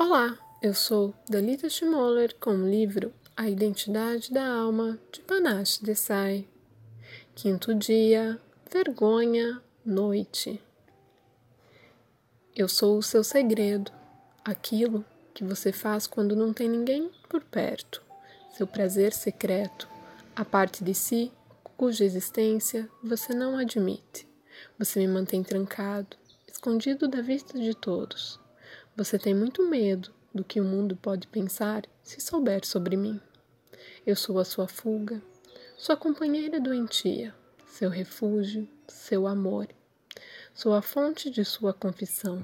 Olá, eu sou Dalita Schmoller com o livro A Identidade da Alma de Panache Desai. Quinto dia, vergonha, noite. Eu sou o seu segredo, aquilo que você faz quando não tem ninguém por perto, seu prazer secreto, a parte de si cuja existência você não admite. Você me mantém trancado, escondido da vista de todos você tem muito medo do que o mundo pode pensar se souber sobre mim. Eu sou a sua fuga, sua companheira doentia, seu refúgio, seu amor. Sou a fonte de sua confissão,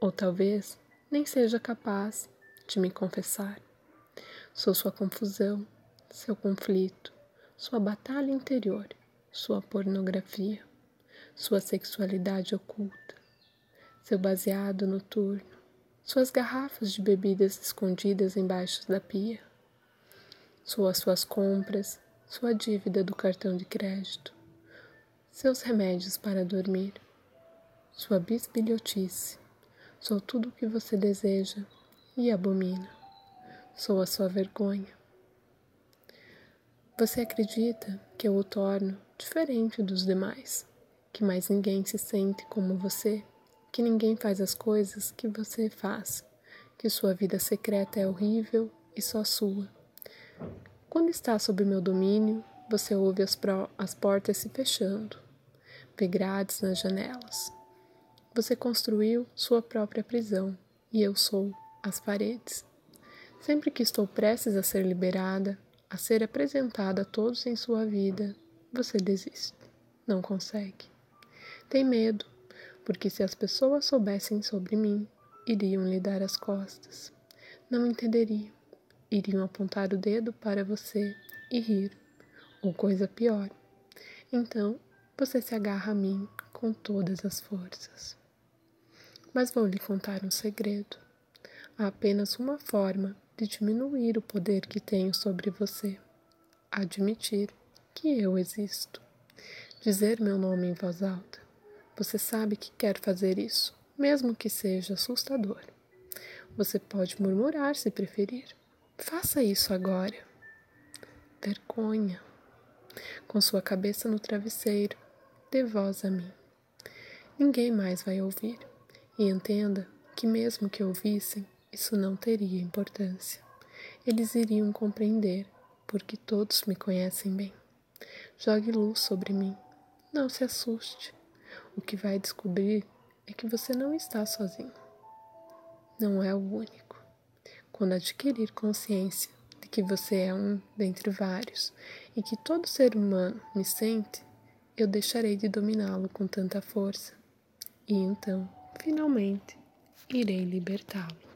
ou talvez nem seja capaz de me confessar. Sou sua confusão, seu conflito, sua batalha interior, sua pornografia, sua sexualidade oculta, seu baseado noturno, suas garrafas de bebidas escondidas embaixo da pia, suas suas compras, sua dívida do cartão de crédito, seus remédios para dormir, sua bisbilhotice. Sou tudo o que você deseja e abomina. Sou a sua vergonha. Você acredita que eu o torno diferente dos demais, que mais ninguém se sente como você? Que ninguém faz as coisas que você faz, que sua vida secreta é horrível e só sua. Quando está sob meu domínio, você ouve as, as portas se fechando, vê grades nas janelas. Você construiu sua própria prisão e eu sou as paredes. Sempre que estou prestes a ser liberada, a ser apresentada a todos em sua vida, você desiste. Não consegue. Tem medo, porque se as pessoas soubessem sobre mim, iriam lhe dar as costas. Não entenderiam, iriam apontar o dedo para você e rir, ou coisa pior. Então você se agarra a mim com todas as forças. Mas vou lhe contar um segredo. Há apenas uma forma de diminuir o poder que tenho sobre você: admitir que eu existo. Dizer meu nome em voz alta você sabe que quer fazer isso, mesmo que seja assustador. Você pode murmurar se preferir. Faça isso agora. Vergonha. Com sua cabeça no travesseiro, dê voz a mim. Ninguém mais vai ouvir. E entenda que, mesmo que ouvissem, isso não teria importância. Eles iriam compreender, porque todos me conhecem bem. Jogue luz sobre mim. Não se assuste. O que vai descobrir é que você não está sozinho. Não é o único. Quando adquirir consciência de que você é um dentre vários e que todo ser humano me sente, eu deixarei de dominá-lo com tanta força. E então, finalmente, irei libertá-lo.